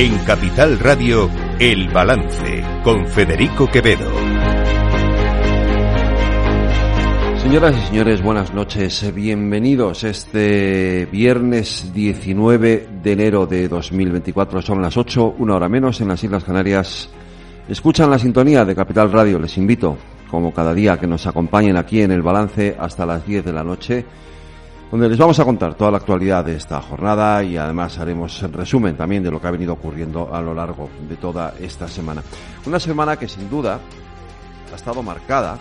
En Capital Radio, El Balance, con Federico Quevedo. Señoras y señores, buenas noches. Bienvenidos este viernes 19 de enero de 2024. Son las 8, una hora menos en las Islas Canarias. Escuchan la sintonía de Capital Radio. Les invito, como cada día, que nos acompañen aquí en el balance hasta las 10 de la noche donde les vamos a contar toda la actualidad de esta jornada y además haremos el resumen también de lo que ha venido ocurriendo a lo largo de toda esta semana. Una semana que sin duda ha estado marcada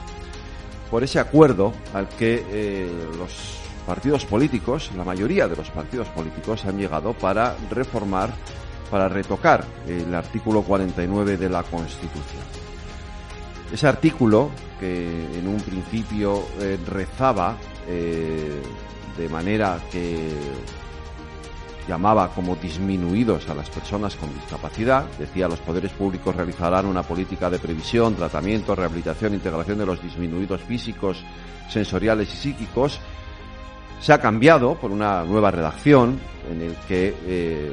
por ese acuerdo al que eh, los partidos políticos, la mayoría de los partidos políticos han llegado para reformar, para retocar el artículo 49 de la Constitución. Ese artículo que en un principio eh, rezaba eh, de manera que llamaba como disminuidos a las personas con discapacidad. Decía, los poderes públicos realizarán una política de previsión, tratamiento, rehabilitación, integración de los disminuidos físicos, sensoriales y psíquicos. Se ha cambiado por una nueva redacción en el que eh,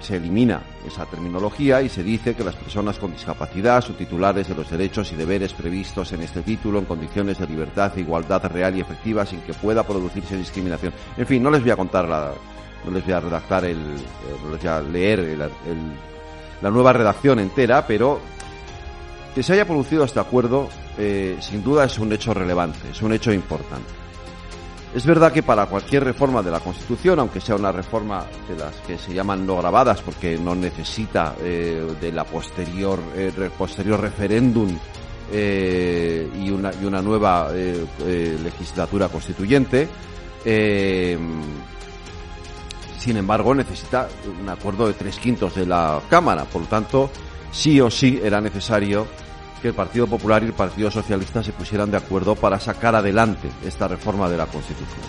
se elimina esa terminología y se dice que las personas con discapacidad son titulares de los derechos y deberes previstos en este título en condiciones de libertad e igualdad real y efectiva sin que pueda producirse discriminación. En fin, no les voy a contar la, no les voy a redactar el, eh, no les voy a leer la nueva redacción entera, pero que se haya producido este acuerdo eh, sin duda es un hecho relevante, es un hecho importante. Es verdad que para cualquier reforma de la Constitución, aunque sea una reforma de las que se llaman no grabadas, porque no necesita eh, de la posterior, eh, posterior referéndum eh, y, una, y una nueva legislatura constituyente, sin embargo necesita un acuerdo de tres quintos de la Cámara. Por lo tanto, sí o sí era necesario que el Partido Popular y el Partido Socialista se pusieran de acuerdo para sacar adelante esta reforma de la Constitución.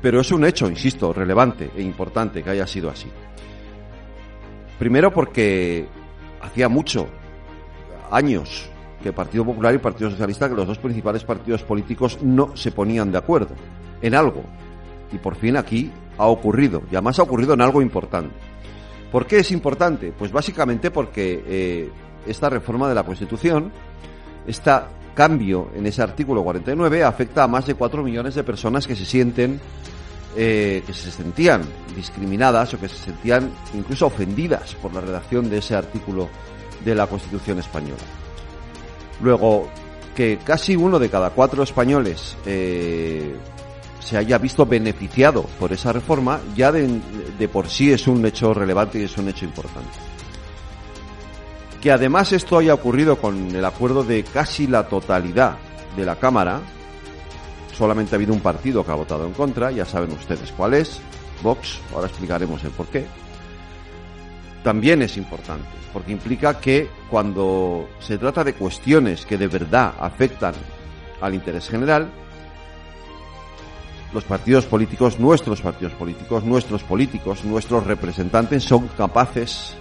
Pero es un hecho, insisto, relevante e importante que haya sido así. Primero porque hacía mucho, años, que el Partido Popular y el Partido Socialista, que los dos principales partidos políticos no se ponían de acuerdo en algo. Y por fin aquí ha ocurrido, y además ha ocurrido en algo importante. ¿Por qué es importante? Pues básicamente porque eh, esta reforma de la Constitución, este cambio en ese artículo 49 afecta a más de 4 millones de personas que se sienten, eh, que se sentían discriminadas o que se sentían incluso ofendidas por la redacción de ese artículo de la Constitución española. Luego, que casi uno de cada cuatro españoles eh, se haya visto beneficiado por esa reforma, ya de por sí es un hecho relevante y es un hecho importante. Que además esto haya ocurrido con el acuerdo de casi la totalidad de la Cámara, solamente ha habido un partido que ha votado en contra, ya saben ustedes cuál es, Vox, ahora explicaremos el por qué. También es importante, porque implica que cuando se trata de cuestiones que de verdad afectan al interés general, los partidos políticos, nuestros partidos políticos, nuestros políticos, nuestros representantes son capaces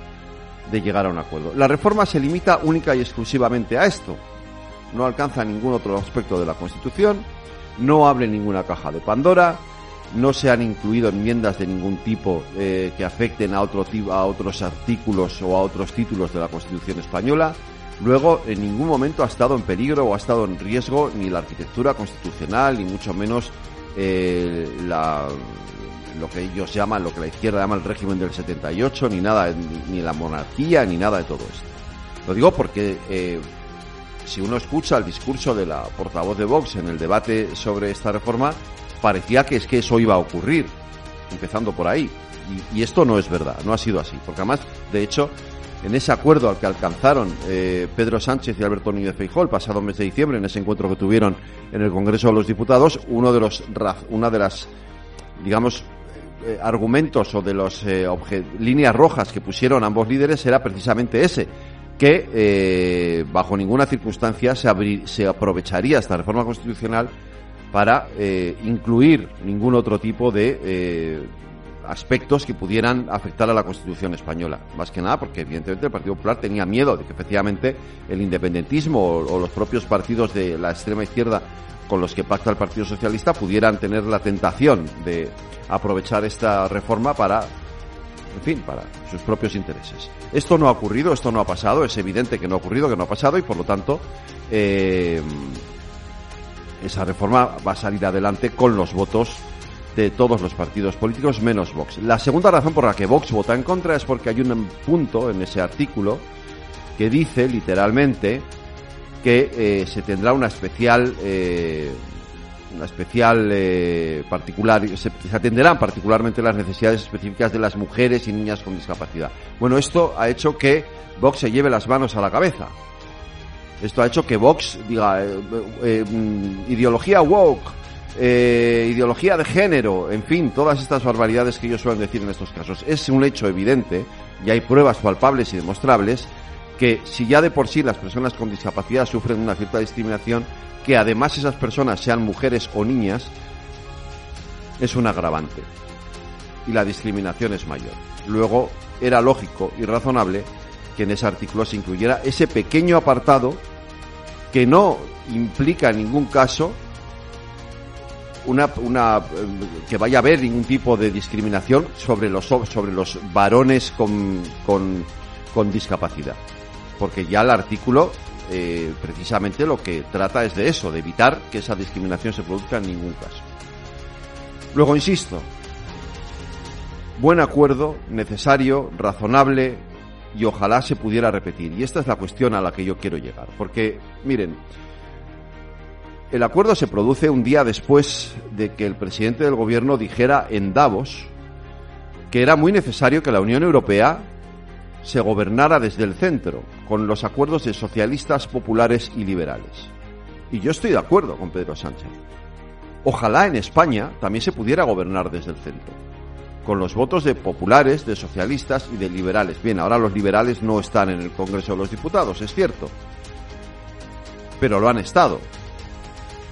de llegar a un acuerdo. La reforma se limita única y exclusivamente a esto. No alcanza ningún otro aspecto de la Constitución, no abre ninguna caja de Pandora, no se han incluido enmiendas de ningún tipo eh, que afecten a, otro, a otros artículos o a otros títulos de la Constitución española. Luego, en ningún momento ha estado en peligro o ha estado en riesgo ni la arquitectura constitucional, ni mucho menos eh, la, lo que ellos llaman, lo que la izquierda llama el régimen del 78, ni nada, ni, la monarquía, ni nada de todo esto. Lo digo porque eh, si uno escucha el discurso de la portavoz de Vox en el debate sobre esta reforma, parecía que es que eso iba a ocurrir, empezando por ahí. Y, esto no es verdad, no ha sido así, porque además, de hecho, en ese acuerdo al que alcanzaron eh, Pedro Sánchez y Alberto Núñez Feijóo pasado mes de diciembre, en ese encuentro que tuvieron en el Congreso de los Diputados, uno de los, una de las, digamos, eh, argumentos o de las eh, líneas rojas que pusieron ambos líderes era precisamente ese, que eh, bajo ninguna circunstancia se, se, aprovecharía esta reforma constitucional para incluir ningún otro tipo de aspectos que pudieran afectar a la Constitución española. Más que nada porque, evidentemente, el Partido Popular tenía miedo de que, efectivamente, el independentismo o los propios partidos de la extrema izquierda con los que pacta el Partido Socialista pudieran tener la tentación de aprovechar esta reforma para en fin, para sus propios intereses. Esto no ha ocurrido, esto no ha pasado, es evidente que no ha ocurrido, que no ha pasado y por lo tanto eh, esa reforma va a salir adelante con los votos de todos los partidos políticos menos Vox. La segunda razón por la que Vox vota en contra es porque hay un punto en ese artículo que dice literalmente que eh, se tendrá una especial eh, una especial eh, particular se, atenderán particularmente las necesidades específicas de las mujeres y niñas con discapacidad. Bueno, esto ha hecho que Vox se lleve las manos a la cabeza. Esto ha hecho que Vox diga mm, ideología woke, ideología de género, en fin, todas estas barbaridades que ellos suelen decir en estos casos. Es un hecho evidente y hay pruebas palpables y demostrables que si ya de por sí las personas con discapacidad sufren una cierta discriminación, que además esas personas sean mujeres o niñas, es un agravante. Y la discriminación es mayor. Luego, era lógico y razonable que en ese artículo se incluyera ese pequeño apartado que no implica en ningún caso una, que vaya a haber ningún tipo de discriminación sobre los sobre los varones con, con, con discapacidad porque ya el artículo eh, precisamente lo que trata es de eso, de evitar que esa discriminación se produzca en ningún caso. Luego, insisto, buen acuerdo, necesario, razonable y ojalá se pudiera repetir. Y esta es la cuestión a la que yo quiero llegar, porque miren, el acuerdo se produce un día después de que el presidente del gobierno dijera en Davos que era muy necesario que la Unión Europea se gobernara desde el centro, con los acuerdos de socialistas, populares y liberales. Y yo estoy de acuerdo con Pedro Sánchez. Ojalá en España también se pudiera gobernar desde el centro, con los votos de populares, de socialistas y de liberales. Bien, ahora los liberales no están en el Congreso de los Diputados, es cierto, pero lo han estado.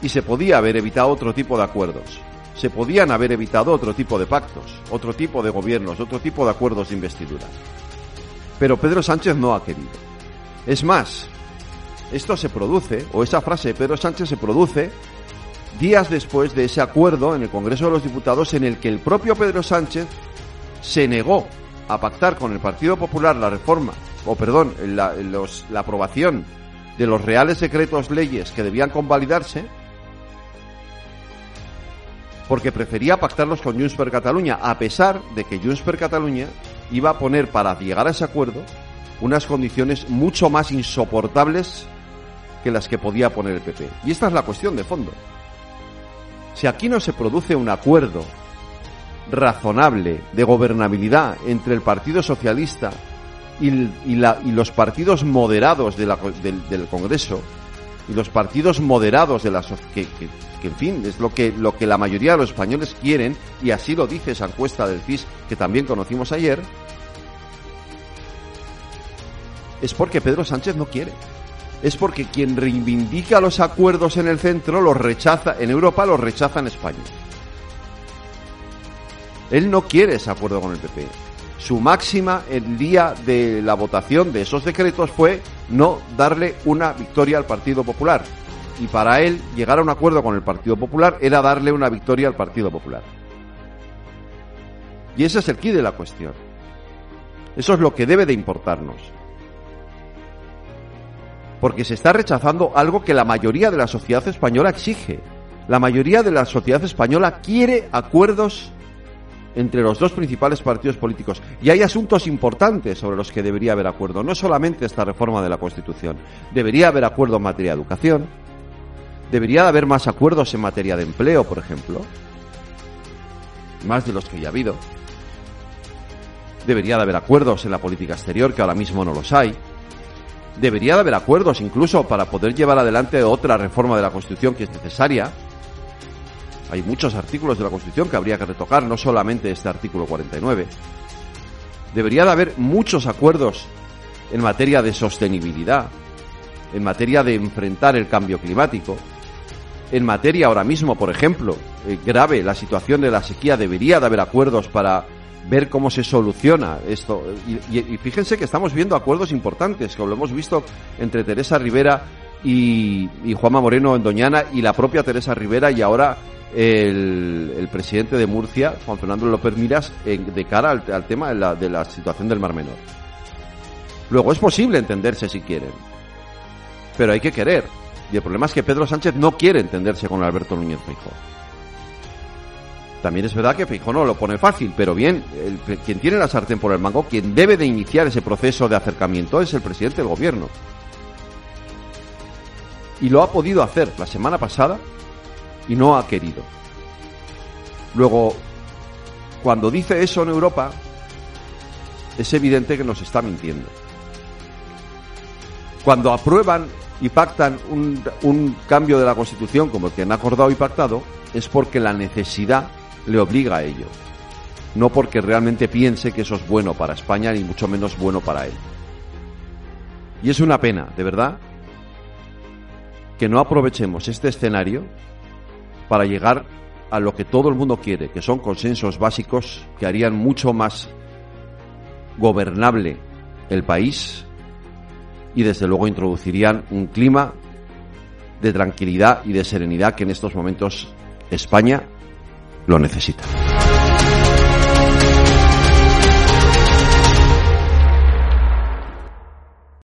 Y se podía haber evitado otro tipo de acuerdos. Se podían haber evitado otro tipo de pactos, otro tipo de gobiernos, otro tipo de acuerdos de investidura. Pero Pedro Sánchez no ha querido. Es más, esto se produce, o esa frase de Pedro Sánchez se produce días después de ese acuerdo en el Congreso de los Diputados en el que el propio Pedro Sánchez se negó a pactar con el Partido Popular la reforma, o perdón, la, aprobación de los reales decretos leyes que debían convalidarse, porque prefería pactarlos con Junts per Cataluña, a pesar de que Junts per Cataluña iba a poner para llegar a ese acuerdo unas condiciones mucho más insoportables que las que podía poner el PP. Y esta es la cuestión de fondo. Si aquí no se produce un acuerdo razonable de gobernabilidad entre el Partido Socialista y, la, y los partidos moderados del, Congreso y los partidos moderados de la que, que, en fin es lo que lo que la mayoría de los españoles quieren y así lo dice esa encuesta del CIS que también conocimos ayer es porque Pedro Sánchez no quiere. Es porque quien reivindica los acuerdos en el centro los rechaza en Europa los rechaza en España. Él no quiere ese acuerdo con el PP su máxima el día de la votación de esos decretos fue no darle una victoria al Partido Popular. Y para él llegar a un acuerdo con el Partido Popular era darle una victoria al Partido Popular. Y ese es el quid de la cuestión. Eso es lo que debe de importarnos. Porque se está rechazando algo que la mayoría de la sociedad española exige. La mayoría de la sociedad española quiere acuerdos entre los dos principales partidos políticos. Y hay asuntos importantes sobre los que debería haber acuerdo, no solamente esta reforma de la Constitución. Debería haber acuerdo en materia de educación, debería haber más acuerdos en materia de empleo, por ejemplo, más de los que ya ha habido. Debería de haber acuerdos en la política exterior, que ahora mismo no los hay. Debería de haber acuerdos incluso para poder llevar adelante otra reforma de la Constitución que es necesaria, hay muchos artículos de la Constitución que habría que retocar, no solamente este artículo 49. Debería de haber muchos acuerdos en materia de sostenibilidad, en materia de enfrentar el cambio climático, en materia ahora mismo, por ejemplo, eh, grave la situación de la sequía, debería de haber acuerdos para ver cómo se soluciona esto. Y, fíjense que estamos viendo acuerdos importantes, como lo hemos visto entre Teresa Rivera y, y Juanma Moreno en Doñana y la propia Teresa Rivera y ahora el, presidente de Murcia, Juan Fernando López Miras, de cara al, tema de la, situación del Mar Menor. Luego es posible entenderse si quieren, pero hay que querer. Y el problema es que Pedro Sánchez no quiere entenderse con Alberto Núñez Feijóo. También es verdad que Feijóo no lo pone fácil, pero bien, quien tiene la sartén por el mango, quien debe de iniciar ese proceso de acercamiento es el presidente del gobierno. Y lo ha podido hacer la semana pasada y no ha querido. Luego, cuando dice eso en Europa, es evidente que nos está mintiendo. Cuando aprueban y pactan un, cambio de la Constitución como el que han acordado y pactado, es porque la necesidad le obliga a ello. No porque realmente piense que eso es bueno para España, ni mucho menos bueno para él. Y es una pena, de verdad, que no aprovechemos este escenario para llegar a lo que todo el mundo quiere, que son consensos básicos que harían mucho más gobernable el país y desde luego introducirían un clima de tranquilidad y de serenidad que en estos momentos España lo necesita.